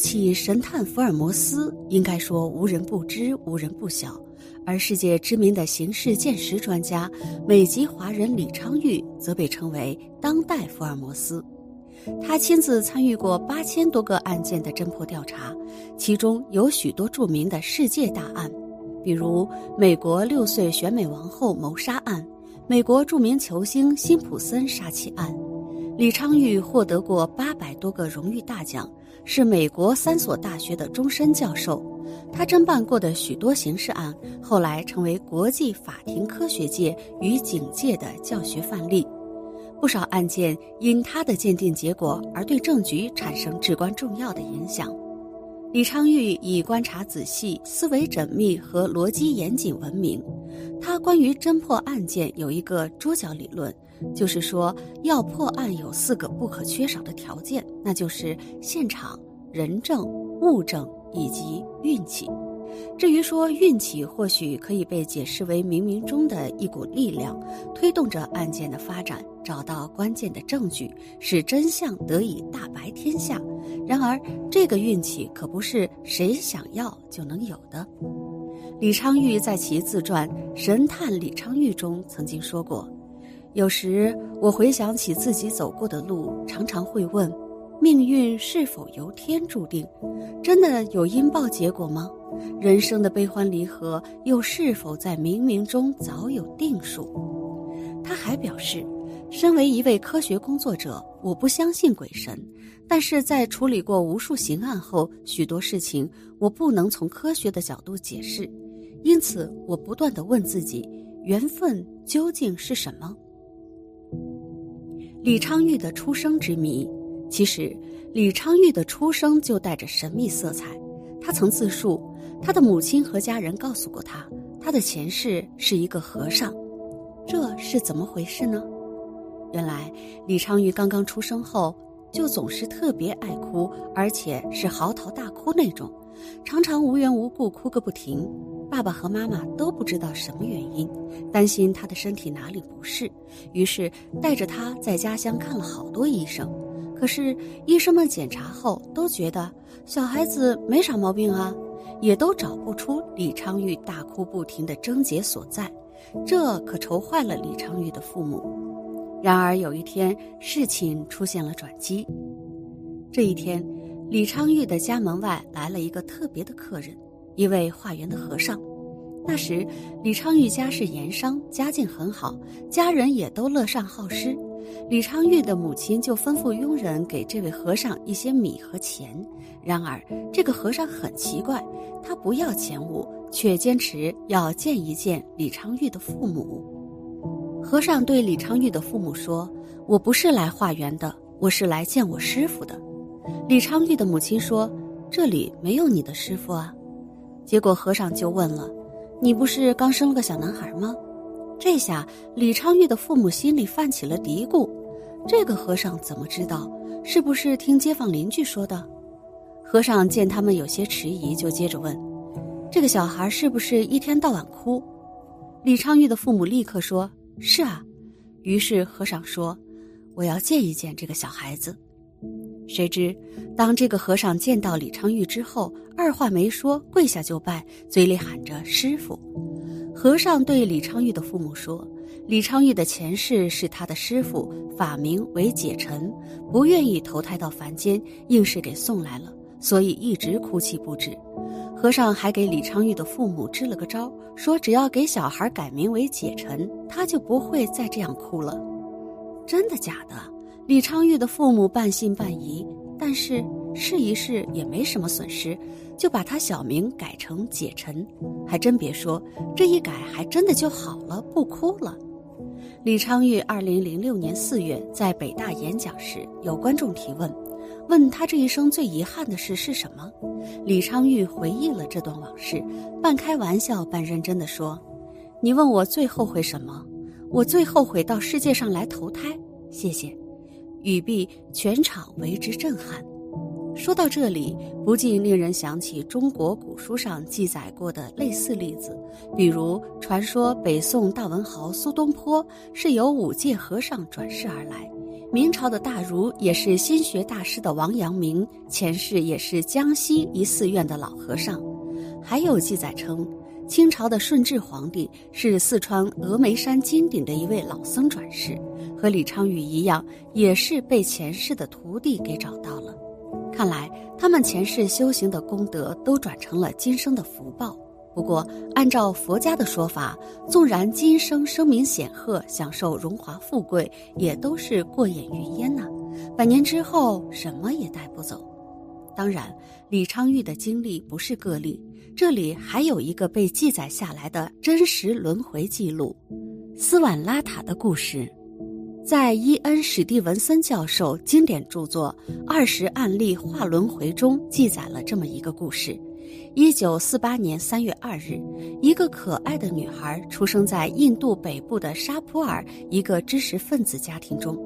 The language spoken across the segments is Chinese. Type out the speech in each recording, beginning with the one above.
起神探福尔摩斯，应该说无人不知，无人不晓。而世界知名的刑事鉴识专家、美籍华人李昌钰，则被称为当代福尔摩斯。他亲自参与过八千多个案件的侦破调查，其中有许多著名的世界大案，比如美国六岁选美王后谋杀案、美国著名球星辛普森杀妻案。李昌钰获得过八百多个荣誉大奖，是美国三所大学的终身教授。他侦办过的许多刑事案，后来成为国际法庭科学界与警界的教学范例。不少案件因他的鉴定结果而对证据产生至关重要的影响。李昌钰以观察仔细、思维缜密和逻辑严谨闻名。他关于侦破案件有一个桌角理论。就是说，要破案有四个不可缺少的条件，那就是现场、人证、物证以及运气。至于说运气，或许可以被解释为冥冥中的一股力量，推动着案件的发展，找到关键的证据，使真相得以大白天下。然而，这个运气可不是谁想要就能有的。李昌钰在其自传《神探李昌钰》中曾经说过。有时我回想起自己走过的路，常常会问：命运是否由天注定？真的有因报结果吗？人生的悲欢离合又是否在冥冥中早有定数？他还表示，身为一位科学工作者，我不相信鬼神，但是在处理过无数刑案后，许多事情我不能从科学的角度解释，因此我不断的问自己：缘分究竟是什么？李昌钰的出生之谜，其实李昌钰的出生就带着神秘色彩。他曾自述，他的母亲和家人告诉过他，他的前世是一个和尚。这是怎么回事呢？原来李昌钰刚刚出生后，就总是特别爱哭，而且是嚎啕大哭那种，常常无缘无故哭个不停。爸爸和妈妈都不知道什么原因，担心他的身体哪里不适，于是带着他在家乡看了好多医生。可是医生们检查后都觉得小孩子没啥毛病啊，也都找不出李昌钰大哭不停的症结所在，这可愁坏了李昌钰的父母。然而有一天，事情出现了转机。这一天，李昌钰的家门外来了一个特别的客人。一位化缘的和尚，那时李昌钰家是盐商，家境很好，家人也都乐善好施。李昌钰的母亲就吩咐佣人给这位和尚一些米和钱。然而这个和尚很奇怪，他不要钱物，却坚持要见一见李昌钰的父母。和尚对李昌钰的父母说：“我不是来化缘的，我是来见我师傅的。”李昌钰的母亲说：“这里没有你的师傅啊。”结果和尚就问了：“你不是刚生了个小男孩吗？”这下李昌钰的父母心里泛起了嘀咕：“这个和尚怎么知道？是不是听街坊邻居说的？”和尚见他们有些迟疑，就接着问：“这个小孩是不是一天到晚哭？”李昌钰的父母立刻说：“是啊。”于是和尚说：“我要见一见这个小孩子。”谁知，当这个和尚见到李昌钰之后，二话没说，跪下就拜，嘴里喊着“师傅”。和尚对李昌钰的父母说：“李昌钰的前世是他的师傅，法名为解尘，不愿意投胎到凡间，硬是给送来了，所以一直哭泣不止。”和尚还给李昌钰的父母支了个招，说只要给小孩改名为解尘，他就不会再这样哭了。真的假的？李昌钰的父母半信半疑，但是试一试也没什么损失，就把他小名改成解尘。还真别说，这一改还真的就好了，不哭了。李昌钰二零零六年四月在北大演讲时，有观众提问：问他这一生最遗憾的事是什么？李昌钰回忆了这段往事，半开玩笑半认真的说：“你问我最后悔什么？我最后悔到世界上来投胎。谢谢。”语毕，全场为之震撼。说到这里，不禁令人想起中国古书上记载过的类似例子，比如传说北宋大文豪苏东坡是由五戒和尚转世而来，明朝的大儒也是心学大师的王阳明前世也是江西一寺院的老和尚，还有记载称清朝的顺治皇帝是四川峨眉山金顶的一位老僧转世，和李昌钰一样，也是被前世的徒弟给找到了。看来他们前世修行的功德都转成了今生的福报。不过，按照佛家的说法，纵然今生声名显赫，享受荣华富贵，也都是过眼云烟呐。百年之后，什么也带不走。当然，李昌钰的经历不是个例，这里还有一个被记载下来的真实轮回记录——斯瓦拉塔的故事。在伊恩·史蒂文森教授经典著作《二十案例化轮回》中记载了这么一个故事：一九四八年三月二日，一个可爱的女孩出生在印度北部的沙普尔一个知识分子家庭中，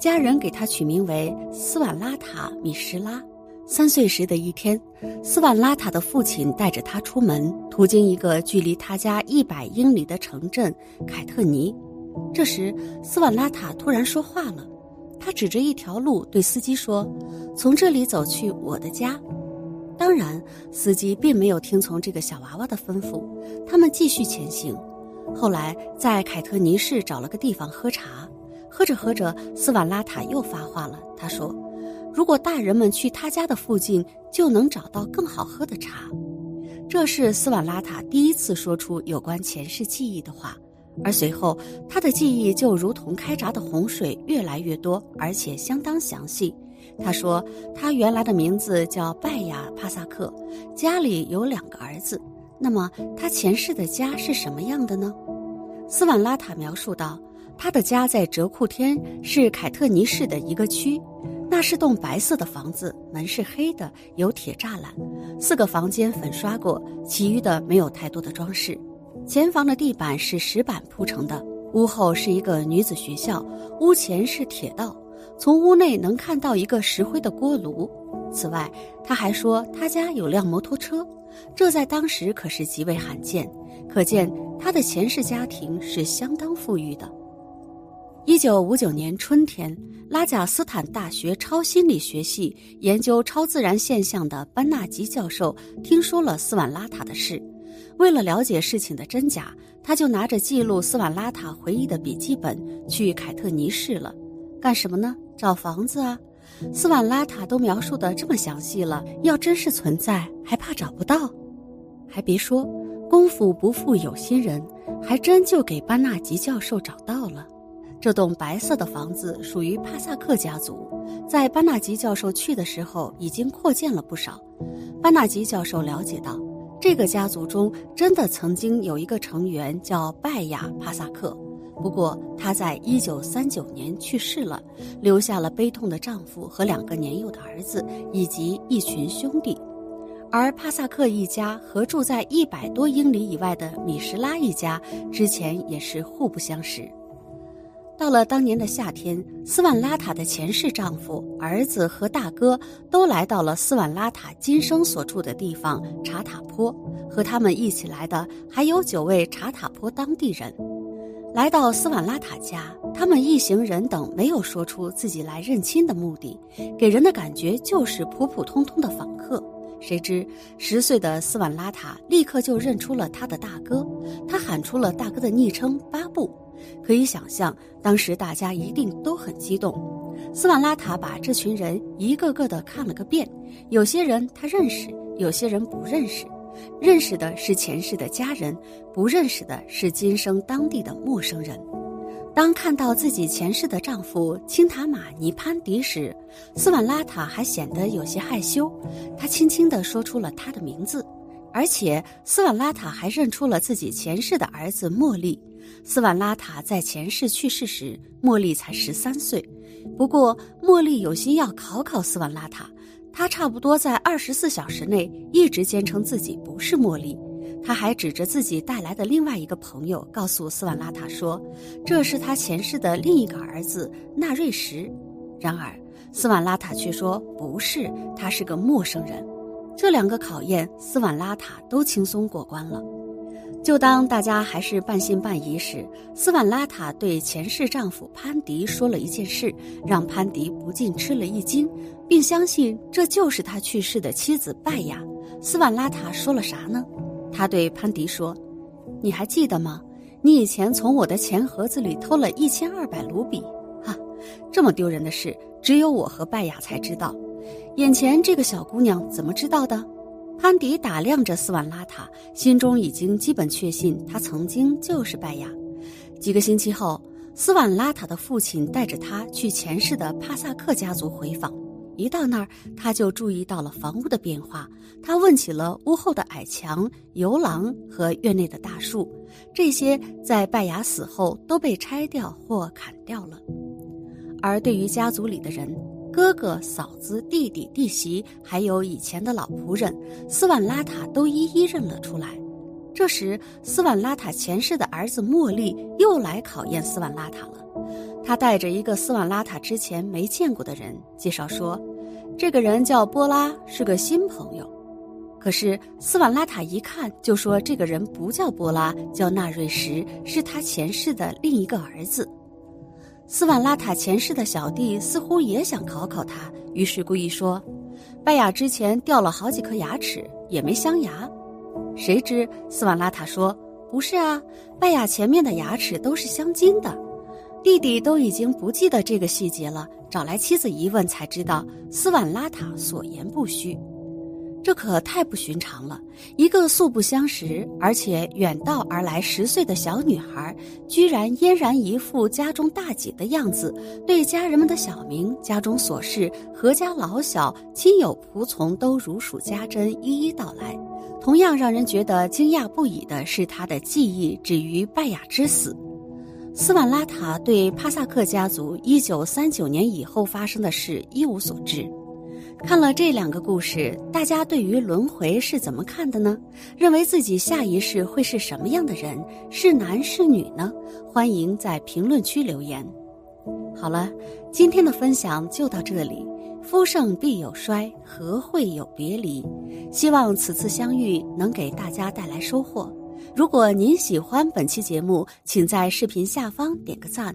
家人给她取名为斯瓦拉塔·米什拉。三岁时的一天，斯瓦拉塔的父亲带着她出门，途经一个距离他家一百英里的城镇凯特尼。这时，斯瓦拉塔突然说话了，他指着一条路对司机说：“从这里走去我的家。”当然，司机并没有听从这个小娃娃的吩咐，他们继续前行。后来，在凯特尼市找了个地方喝茶，喝着喝着，斯瓦拉塔又发话了。他说：“如果大人们去他家的附近，就能找到更好喝的茶。”这是斯瓦拉塔第一次说出有关前世记忆的话。而随后，他的记忆就如同开闸的洪水，越来越多，而且相当详细。他说，他原来的名字叫拜亚帕萨克，家里有两个儿子。那么，他前世的家是什么样的呢？斯瓦拉塔描述道，他的家在哲库天，是凯特尼市的一个区。那是栋白色的房子，门是黑的，有铁栅栏，四个房间粉刷过，其余的没有太多的装饰。前房的地板是石板铺成的，屋后是一个女子学校，屋前是铁道，从屋内能看到一个石灰的锅炉。此外，他还说他家有辆摩托车，这在当时可是极为罕见，可见他的前世家庭是相当富裕的。一九五九年春天，拉贾斯坦大学超心理学系研究超自然现象的班纳吉教授听说了斯瓦拉塔的事。为了了解事情的真假，他就拿着记录斯瓦拉塔回忆的笔记本去凯特尼市了。干什么呢？找房子啊！斯瓦拉塔都描述的这么详细了，要真是存在，还怕找不到？还别说，功夫不负有心人，还真就给班纳吉教授找到了。这栋白色的房子属于帕萨克家族，在班纳吉教授去的时候已经扩建了不少。班纳吉教授了解到。这个家族中真的曾经有一个成员叫拜亚帕萨克，不过她在一九三九年去世了，留下了悲痛的丈夫和两个年幼的儿子以及一群兄弟，而帕萨克一家和住在一百多英里以外的米什拉一家之前也是互不相识。到了当年的夏天，斯万拉塔的前世丈夫、儿子和大哥都来到了斯万拉塔今生所住的地方查塔坡，和他们一起来的还有九位查塔坡当地人。来到斯瓦拉塔家，他们一行人等没有说出自己来认亲的目的，给人的感觉就是普普通通的访客。谁知十岁的斯瓦拉塔立刻就认出了他的大哥，他喊出了大哥的昵称巴布。可以想象，当时大家一定都很激动。斯瓦拉塔把这群人一个个的看了个遍，有些人他认识，有些人不认识。认识的是前世的家人，不认识的是今生当地的陌生人。当看到自己前世的丈夫青塔玛尼潘迪时，斯瓦拉塔还显得有些害羞。他轻轻地说出了他的名字。而且斯瓦拉塔还认出了自己前世的儿子茉莉。斯瓦拉塔在前世去世时，茉莉才十三岁。不过，茉莉有心要考考斯瓦拉塔，他差不多在二十四小时内一直坚称自己不是茉莉。他还指着自己带来的另外一个朋友，告诉斯瓦拉塔说：“这是他前世的另一个儿子纳瑞什。”然而，斯瓦拉塔却说：“不是，他是个陌生人。”这两个考验，斯瓦拉塔都轻松过关了。就当大家还是半信半疑时，斯万拉塔对前世丈夫潘迪说了一件事，让潘迪不禁吃了一惊，并相信这就是他去世的妻子拜雅。斯万拉塔说了啥呢？他对潘迪说：“你还记得吗？你以前从我的钱盒子里偷了一千二百卢比，哈，这么丢人的事，只有我和拜雅才知道。眼前这个小姑娘怎么知道的？”潘迪打量着斯瓦拉塔，心中已经基本确信他曾经就是拜雅。几个星期后，斯瓦拉塔的父亲带着他去前世的帕萨克家族回访。一到那儿，他就注意到了房屋的变化。他问起了屋后的矮墙、游廊和院内的大树，这些在拜雅死后都被拆掉或砍掉了。而对于家族里的人，哥哥、嫂子、弟弟、弟媳，还有以前的老仆人，斯万拉塔都一一认了出来。这时，斯万拉塔前世的儿子茉莉又来考验斯万拉塔了。他带着一个斯瓦拉塔之前没见过的人介绍说，这个人叫波拉，是个新朋友。可是斯瓦拉塔一看就说，这个人不叫波拉，叫纳瑞什，是他前世的另一个儿子。斯瓦拉塔前世的小弟似乎也想考考他，于是故意说，拜雅之前掉了好几颗牙齿，也没镶牙。谁知斯瓦拉塔说，不是啊，拜雅前面的牙齿都是镶金的。弟弟都已经不记得这个细节了，找来妻子一问才知道，斯瓦拉塔所言不虚。这可太不寻常了！一个素不相识，而且远道而来十岁的小女孩，居然嫣然一副家中大姐的样子，对家人们的小名、家中琐事、阖家老小、亲友仆从都如数家珍，一一道来。同样让人觉得惊讶不已的是，她的记忆止于拜雅之死。斯瓦拉塔对帕萨克家族一九三九年以后发生的事一无所知。看了这两个故事，大家对于轮回是怎么看的呢？认为自己下一世会是什么样的人？是男是女呢？欢迎在评论区留言。好了，今天的分享就到这里。夫盛必有衰，何会有别离？希望此次相遇能给大家带来收获。如果您喜欢本期节目，请在视频下方点个赞，